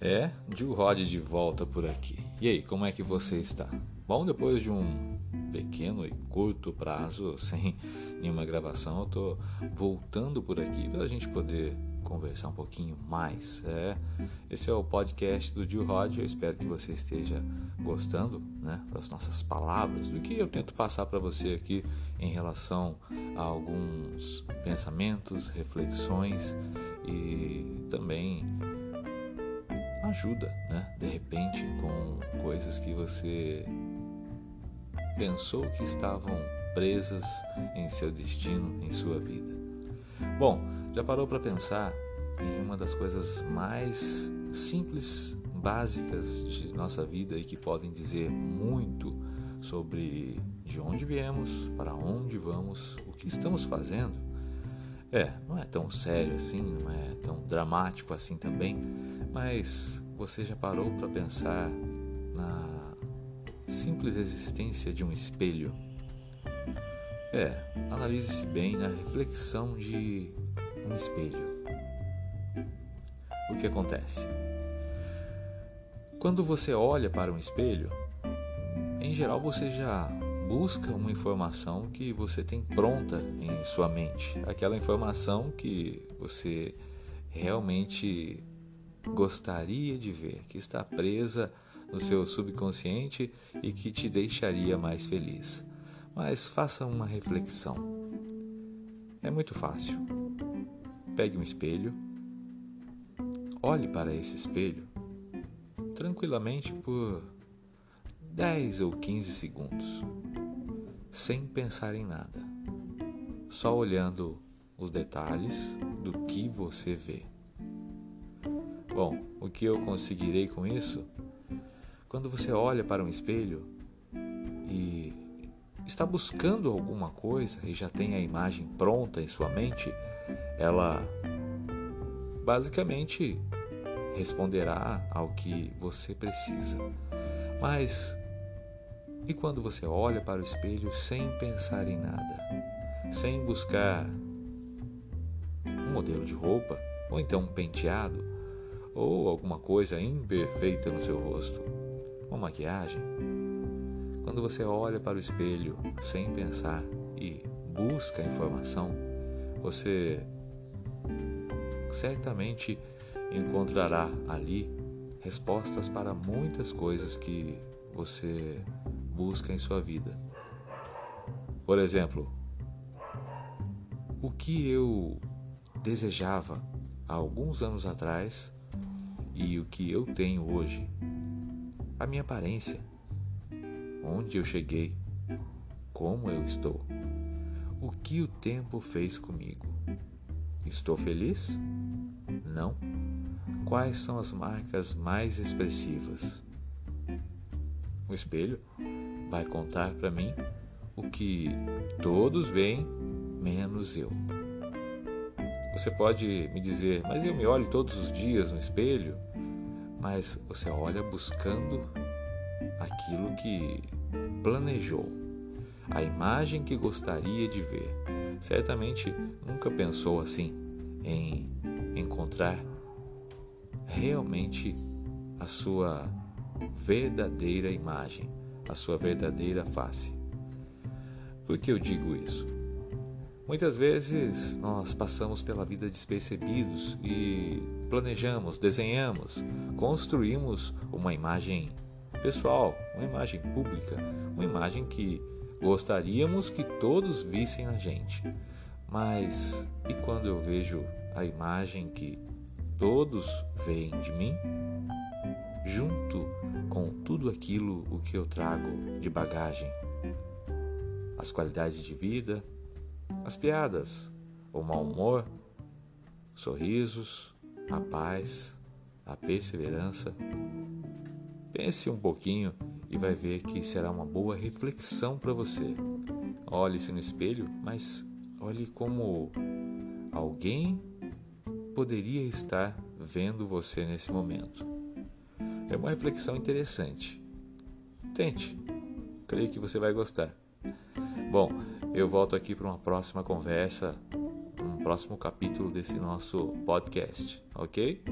É, Gil Rod de volta por aqui. E aí, como é que você está? Bom, depois de um pequeno e curto prazo, sem nenhuma gravação, eu tô voltando por aqui para a gente poder conversar um pouquinho mais. É, esse é o podcast do Gil Rod. Eu espero que você esteja gostando, né, das nossas palavras, do que eu tento passar para você aqui em relação a alguns pensamentos, reflexões e também ajuda, né? De repente, com coisas que você pensou que estavam presas em seu destino, em sua vida. Bom, já parou para pensar em uma das coisas mais simples, básicas de nossa vida e que podem dizer muito sobre de onde viemos, para onde vamos, o que estamos fazendo? É, não é tão sério assim, não é tão dramático assim também, mas você já parou para pensar na simples existência de um espelho? É, analise-se bem na reflexão de um espelho. O que acontece? Quando você olha para um espelho, em geral você já busca uma informação que você tem pronta em sua mente, aquela informação que você realmente gostaria de ver, que está presa no seu subconsciente e que te deixaria mais feliz. Mas faça uma reflexão. É muito fácil. Pegue um espelho, olhe para esse espelho tranquilamente por 10 ou 15 segundos, sem pensar em nada, só olhando os detalhes do que você vê. Bom, o que eu conseguirei com isso? Quando você olha para um espelho e está buscando alguma coisa e já tem a imagem pronta em sua mente, ela basicamente responderá ao que você precisa. Mas e quando você olha para o espelho sem pensar em nada, sem buscar um modelo de roupa ou então um penteado? ou alguma coisa imperfeita no seu rosto, uma maquiagem. Quando você olha para o espelho sem pensar e busca informação, você certamente encontrará ali respostas para muitas coisas que você busca em sua vida. Por exemplo, o que eu desejava há alguns anos atrás e o que eu tenho hoje, a minha aparência, onde eu cheguei, como eu estou, o que o tempo fez comigo. Estou feliz? Não. Quais são as marcas mais expressivas? O espelho vai contar para mim o que todos veem, menos eu. Você pode me dizer, mas eu me olho todos os dias no espelho? Mas você olha buscando aquilo que planejou, a imagem que gostaria de ver. Certamente nunca pensou assim em encontrar realmente a sua verdadeira imagem, a sua verdadeira face. Por que eu digo isso? Muitas vezes nós passamos pela vida despercebidos e planejamos, desenhamos, construímos uma imagem pessoal, uma imagem pública, uma imagem que gostaríamos que todos vissem na gente. Mas e quando eu vejo a imagem que todos veem de mim, junto com tudo aquilo o que eu trago de bagagem, as qualidades de vida, as piadas, o mau humor, sorrisos, a paz, a perseverança. Pense um pouquinho e vai ver que será uma boa reflexão para você. Olhe-se no espelho, mas olhe como alguém poderia estar vendo você nesse momento. É uma reflexão interessante. Tente, creio que você vai gostar. Bom, eu volto aqui para uma próxima conversa, um próximo capítulo desse nosso podcast, ok?